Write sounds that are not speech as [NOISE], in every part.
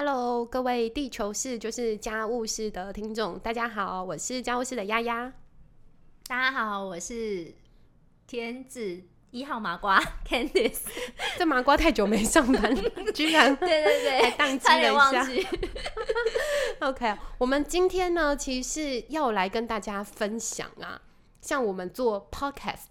Hello，各位地球室就是家务室的听众，大家好，我是家务室的丫丫。大家好，我是天子一号麻瓜 [LAUGHS] Candice。[LAUGHS] 这麻瓜太久没上班了，居然对对对，还宕机了一下。忘记。[LAUGHS] OK，我们今天呢，其实是要来跟大家分享啊，像我们做 Podcast，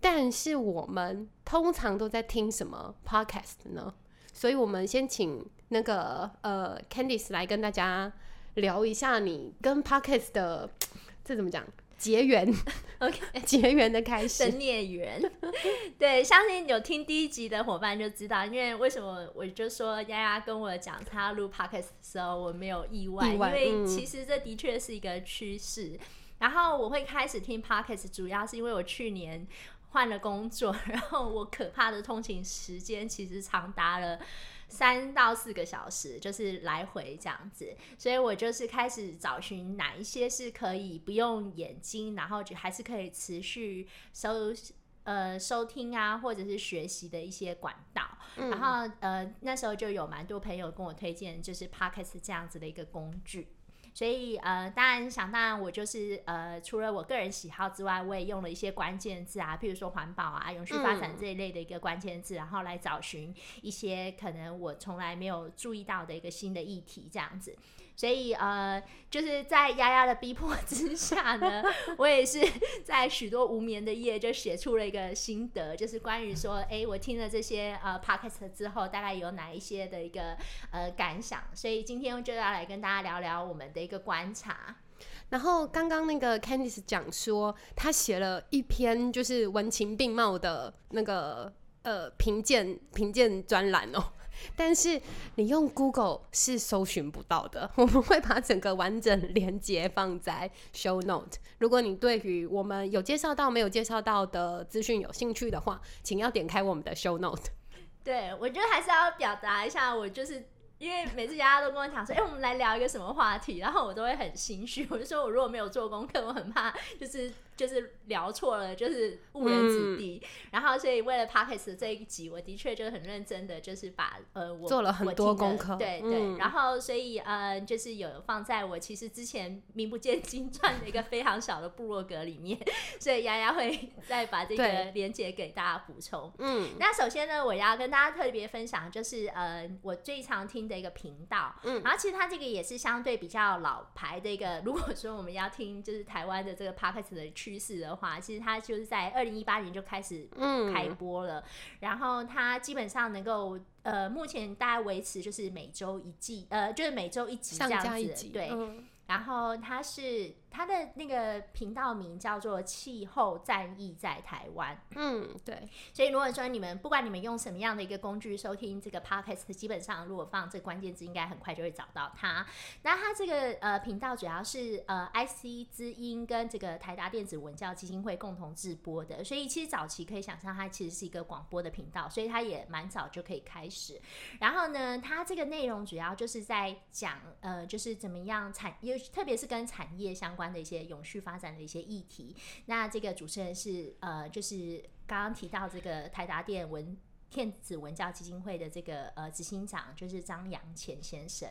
但是我们通常都在听什么 Podcast 呢？所以我们先请那个呃 Candice 来跟大家聊一下你跟 Podcast 的 [TSK] 这怎么讲结缘 [LAUGHS] OK，[LAUGHS] 结缘的开的始。孽缘。[LAUGHS] 对，相信有听第一集的伙伴就知道，因为为什么我就说丫丫跟我讲她要录 podcast 的时候，我没有意外，意外嗯因为其实这的确是一个趋势。然后我会开始听 podcast，主要是因为我去年换了工作，[LAUGHS] 然后我可怕的通勤时间其实长达了。三到四个小时，就是来回这样子，所以我就是开始找寻哪一些是可以不用眼睛，然后就还是可以持续收呃收听啊，或者是学习的一些管道。然后呃那时候就有蛮多朋友跟我推荐，就是 Podcast 这样子的一个工具。所以呃，当然想当然，我就是呃，除了我个人喜好之外，我也用了一些关键字啊，譬如说环保啊、永续发展这一类的一个关键字，然后来找寻一些可能我从来没有注意到的一个新的议题，这样子。所以呃，就是在丫丫的逼迫之下呢，我也是在许多无眠的夜就写出了一个心得，就是关于说，哎，我听了这些呃 podcast 之后，大概有哪一些的一个呃感想。所以今天就要来跟大家聊聊我们的一个观察。然后刚刚那个 Candice 讲说，他写了一篇就是文情并茂的那个呃评鉴评鉴专栏哦。但是你用 Google 是搜寻不到的，[LAUGHS] 我们会把整个完整连接放在 Show Note。如果你对于我们有介绍到没有介绍到的资讯有兴趣的话，请要点开我们的 Show Note。对，我觉得还是要表达一下，我就是因为每次大家都跟我讲说，哎、我们来聊一个什么话题，然后我都会很心虚，我就说我如果没有做功课，我很怕就是就是聊错了，就是误人子弟。然后所以为了 podcast 这一集，我的确就是很认真的，就是把呃我做了很多的功课对对，嗯然后所以呃就是有放在我其实之前名不见经传的一个非常小的部落格里面，[LAUGHS] 所以丫丫会 [LAUGHS] 再把这个对连接给大家补充。嗯，那首先呢，我要跟大家特别分享，就是呃，我最常听的一个频道，嗯然后其实它这个也是相对比较老牌的一个。如果说我们要听就是台湾的这个 podcast 的趋势的话，其实它就是在二零一八年就开始嗯。开播了，然后它基本上能够呃，目前大概维持就是每周一季，呃，就是每周一集这样子，对，嗯然后它是它的那个频道名叫做“气候战役在台湾”。嗯，对，所以如果说你们不管你们用什么样的一个工具收听这个 podcast，基本上如果放这个关键字，应该很快就会找到它。那它这个呃频道主要是呃 IC 之音跟这个台达电子文教基金会共同制播的，所以其实早期可以想象它其实是一个广播的频道，所以它也蛮早就可以开始。然后呢，它这个内容主要就是在讲呃就是怎么样产业，特别是跟产业相关的一些永续发展的一些议题。那这个主持人是呃，就是刚刚提到这个台达电文电子文教基金会的这个呃执行长，就是张扬乾先生。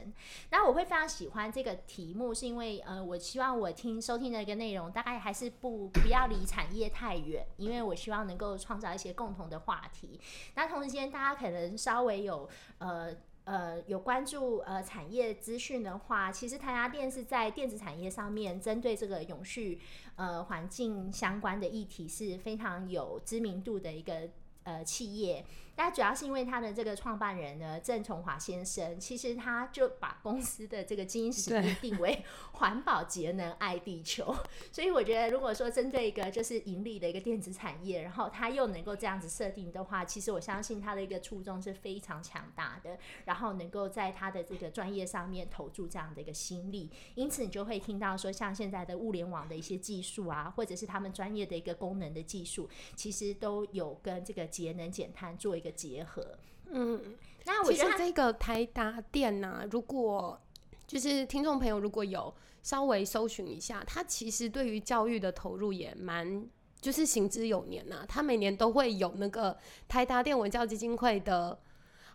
那我会非常喜欢这个题目，是因为呃，我希望我听收听的一个内容，大概还是不不要离产业太远，因为我希望能够创造一些共同的话题。那同时间，大家可能稍微有呃。呃，有关注呃产业资讯的话，其实台达电是在电子产业上面针对这个永续呃环境相关的议题是非常有知名度的一个呃企业。那主要是因为他的这个创办人呢，郑崇华先生，其实他就把公司的这个经营使命定为 [LAUGHS] 环保、节能、爱地球。所以我觉得，如果说针对一个就是盈利的一个电子产业，然后他又能够这样子设定的话，其实我相信他的一个初衷是非常强大的，然后能够在他的这个专业上面投注这样的一个心力。因此，你就会听到说，像现在的物联网的一些技术啊，或者是他们专业的一个功能的技术，其实都有跟这个节能减碳做一个结合。嗯。那我觉得这个台达电呐、如果就是听众朋友如果有稍微搜寻一下，它其实对于教育的投入也蛮。就是行之有年呐、他每年都会有那个台达电文教基金会的，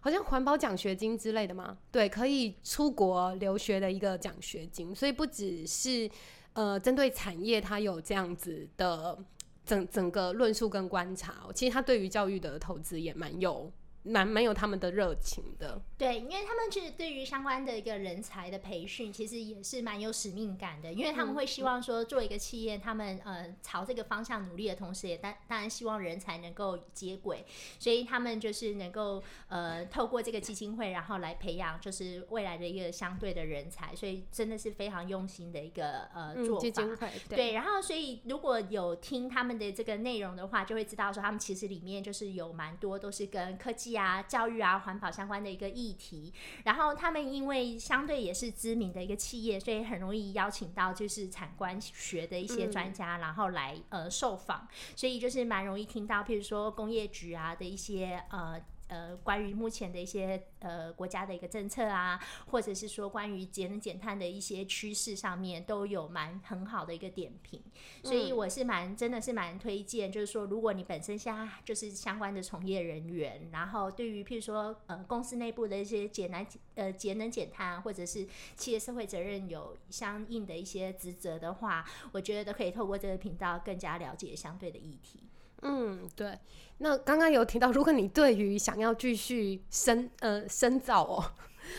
好像环保奖学金之类的嘛，对，可以出国留学的一个奖学金，所以不只是呃针对产业，它有这样子的整整个论述跟观察，其实他对于教育的投资也蛮有。蛮蛮有他们的热情的，对，因为他们其实对于相关的一个人才的培训，其实也是蛮有使命感的，因为他们会希望说，做一个企业，他们呃朝这个方向努力的同时，也当当然希望人才能够接轨，所以他们就是能够呃透过这个基金会，然后来培养就是未来的一个相对的人才，所以真的是非常用心的一个呃做法。对，然后所以如果有听他们的这个内容的话，就会知道说，他们其实里面就是有蛮多都是跟科技。啊，教育啊，环保相关的一个议题，然后他们因为相对也是知名的一个企业，所以很容易邀请到就是产官学的一些专家，然后来呃受访，所以就是蛮容易听到，譬如说工业局啊的一些呃。呃，关于目前的一些呃国家的一个政策啊，或者是说关于节能减碳的一些趋势上面，都有蛮很好的一个点评，所以我是蛮真的是蛮推荐，就是说如果你本身现在就是相关的从业人员，然后对于譬如说呃公司内部的一些节能呃节能减碳，或者是企业社会责任有相应的一些职责的话，我觉得都可以透过这个频道更加了解相对的议题。嗯，对。那刚刚有提到，如果你对于想要继续深呃深造哦，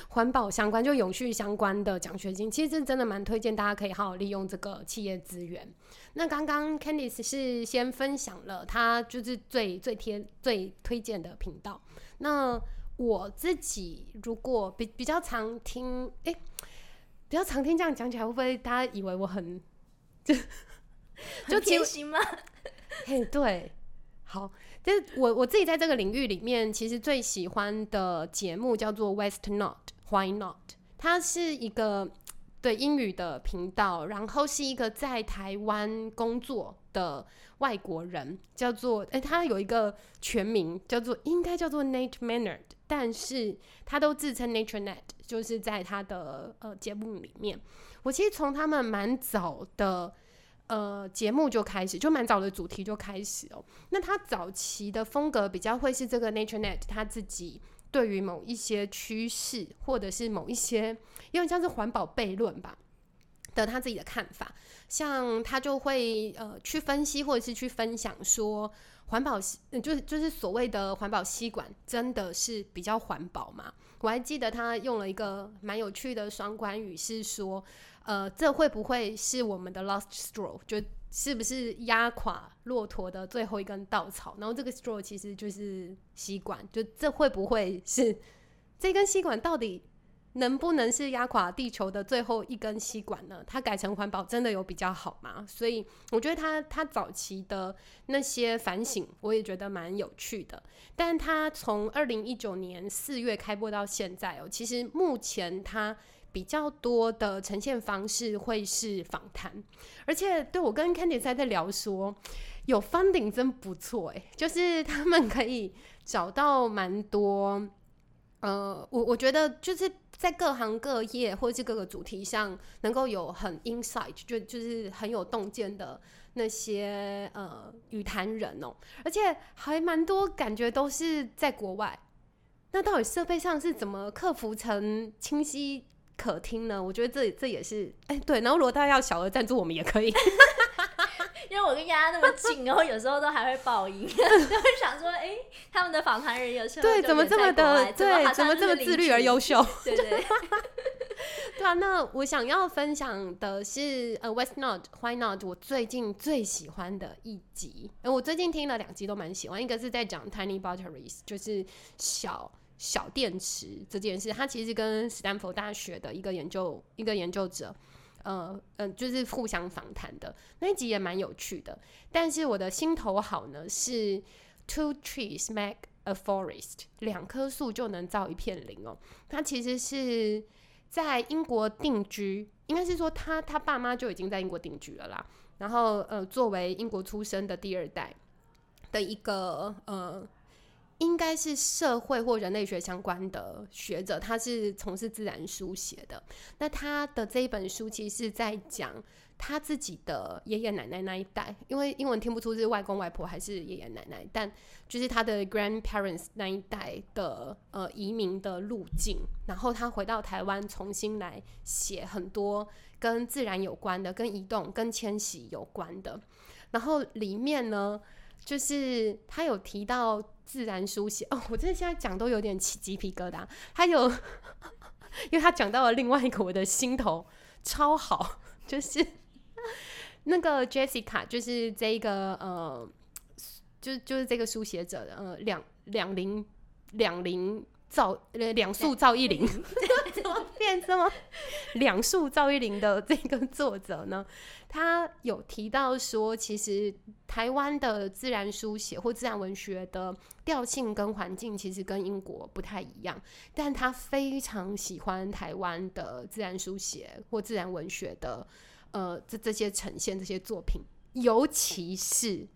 环保相关就永续相关的奖学金，其实真的蛮推荐大家可以好好利用这个企业资源。那刚刚 Candice 是先分享了他就是最最贴最推荐的频道。那我自己如果比比较常听，哎，比较常听这样讲起来，会不会大家以为我很 [LAUGHS] 就 [LAUGHS] 就贴心吗？[LAUGHS] 嘿，对，好，就是我我自己在这个领域里面，其实最喜欢的节目叫做 West Not，Why Not？它是一个对英语的频道，然后是一个在台湾工作的外国人，叫做哎，他有一个全名叫做应该叫做 Nate Mannard，但是他都自称 Nature Net，就是在他的呃节目里面，我其实从他们蛮早的。呃，节目就开始，就蛮早的主题就开始哦。那他早期的风格比较会是这个 Nature Net，他自己对于某一些趋势，或者是某一些，有点像是环保悖论吧的他自己的看法。像他就会呃去分析，或者是去分享说，环保吸，就是就是所谓的环保吸管，真的是比较环保吗？我还记得他用了一个蛮有趣的双关语，是说。呃，这会不会是我们的 last straw？就是不是压垮骆驼的最后一根稻草？然后这个 straw 其实就是吸管，就这会不会是这根吸管到底能不能是压垮地球的最后一根吸管呢？它改成环保真的有比较好吗？所以我觉得他他早期的那些反省，我也觉得蛮有趣的。但他从二零一九年四月开播到现在哦，其实目前他。比较多的呈现方式会是访谈，而且对我跟 Candy 在在聊说，有 funding 真不错哎，就是他们可以找到蛮多，呃，我我觉得就是在各行各业或者是各个主题上，能够有很 insight，就就是很有洞见的那些呃语坛人哦，而且还蛮多感觉都是在国外，那到底设备上是怎么克服成清晰？可听呢？我觉得这这也是哎，对。然后如果大家要小额赞助，我们也可以，[LAUGHS] 因为我跟丫丫那么近，然后有时候都还会爆音，[LAUGHS] 就会想说，哎，他们的访谈人有时候对怎么这么的对，怎么这么自律而优秀？[LAUGHS] 对对对啊。那我想要分享的是呃，West Not Why Not？我最近最喜欢的一集，我最近听了两集都蛮喜欢，一个是在讲 Tiny Batteries，就是小。小电池这件事，它其实跟斯坦福大学的一个研究一个研究者，呃嗯，就是互相访谈的那一集也蛮有趣的。但是我的心头好呢是 Two trees make a forest，两棵树就能造一片林哦。他其实是在英国定居，应该是说他他爸妈就已经在英国定居了啦。然后呃，作为英国出生的第二代的一个呃。应该是社会或人类学相关的学者，他是从事自然书写的。那他的这一本书其实是在讲他自己的爷爷奶奶那一代，因为英文听不出是外公外婆还是爷爷奶奶，但就是他的 grandparents 那一代的呃移民的路径。然后他回到台湾，重新来写很多跟自然有关的、跟移动、跟迁徙有关的。然后里面呢，就是他有提到。自然书写哦，我真的现在讲都有点起鸡皮疙瘩。他有，[LAUGHS] 因为他讲到了另外一个我的心头超好，就是那个 Jessica，就是这个呃，就就是这个书写者的呃两两零两零。造呃两束造一零，变这么 [LAUGHS] 两束赵一零的这个作者呢？他有提到说，其实台湾的自然书写或自然文学的调性跟环境其实跟英国不太一样，但他非常喜欢台湾的自然书写或自然文学的呃这这些呈现这些作品，尤其是。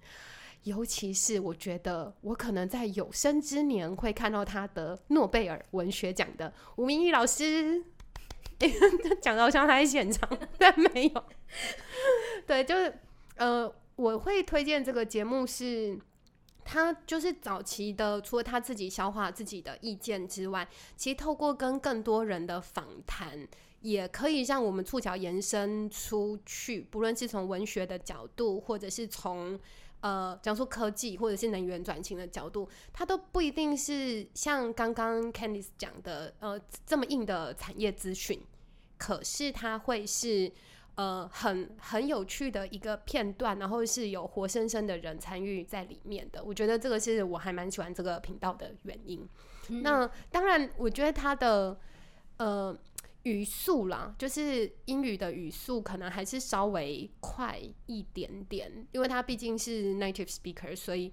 尤其是我觉得，我可能在有生之年会看到他得诺贝尔文学奖的吴明义老师，[LAUGHS] 讲到像他在现场，但没有。对，就是呃，我会推荐这个节目，是他就是早期的，除了他自己消化自己的意见之外，其实透过跟更多人的访谈，也可以让我们触角延伸出去，不论是从文学的角度，或者是从。呃，讲说科技或者是能源转型的角度，它都不一定是像刚刚 Candice 讲的，呃，这么硬的产业资讯。可是它会是呃很很有趣的一个片段，然后是有活生生的人参与在里面的。我觉得这个是我还蛮喜欢这个频道的原因。那当然，我觉得它的呃。语速啦，就是英语的语速可能还是稍微快一点点，因为它毕竟是 native speaker，所以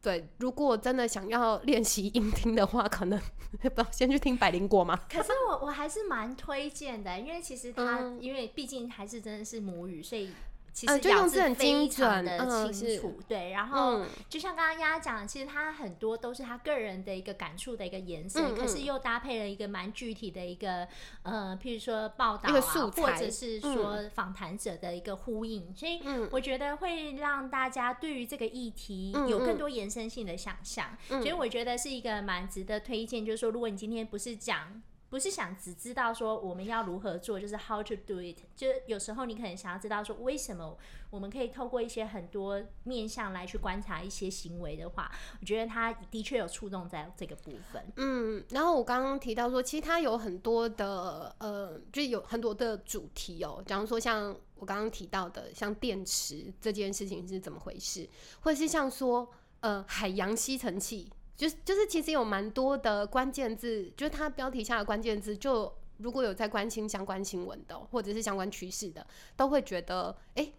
对，如果真的想要练习音听的话，可能 [LAUGHS] 不先去听百灵果嘛。可是我我还是蛮推荐的，因为其实它因为毕竟还是真的是母语，所以。其实咬字非常的清楚，对。然后就像刚刚丫讲，其实他很多都是他个人的一个感触的一个延伸，可是又搭配了一个蛮具体的一个呃，譬如说报道啊，或者是说访谈者的一个呼应，所以我觉得会让大家对于这个议题有更多延伸性的想象。所以我觉得是一个蛮值得推荐，就是说，如果你今天不是讲。不是想只知道说我们要如何做，就是 how to do it。就是有时候你可能想要知道说为什么我们可以透过一些很多面向来去观察一些行为的话，我觉得他的确有触动在这个部分。嗯，然后我刚刚提到说，其实它有很多的呃，就有很多的主题哦。假如说像我刚刚提到的，像电池这件事情是怎么回事，或者是像说呃海洋吸尘器。就是就是其实有蛮多的关键字，就是它标题下的关键字，就如果有在关心相关新闻的，或者是相关趋势的，都会觉得，哎，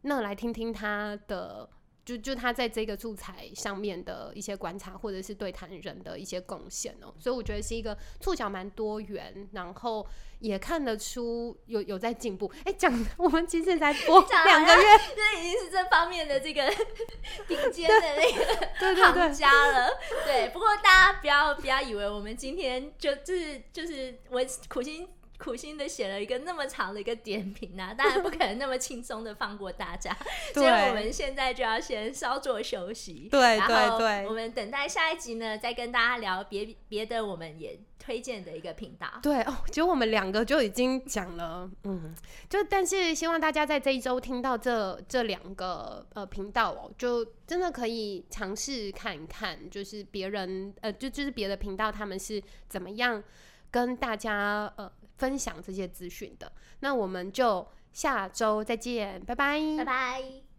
那来听听他的。就就他在这个素材上面的一些观察，或者是对谈人的一些贡献哦，所以我觉得是一个触角蛮多元，然后也看得出有有在进步。哎，讲我们其实才播 [LAUGHS] 两个月，这已经是这方面的这个 [LAUGHS] 顶尖的那个 [LAUGHS] 行家了。对，不过大家不要不要以为我们今天就就是就是我苦心。苦心的写了一个那么长的一个点评啊，[LAUGHS] 当然不可能那么轻松的放过大家，[LAUGHS] 所以我们现在就要先稍作休息。对对对，我们等待下一集呢，再跟大家聊别别的，我们也推荐的一个频道。对哦，其实我们两个就已经讲了，嗯，就但是希望大家在这一周听到这这两个呃频道哦，就真的可以尝试看一看，就是别人呃，就就是别的频道他们是怎么样跟大家呃。分享这些资讯的，那我们就下周再见，拜拜，拜拜。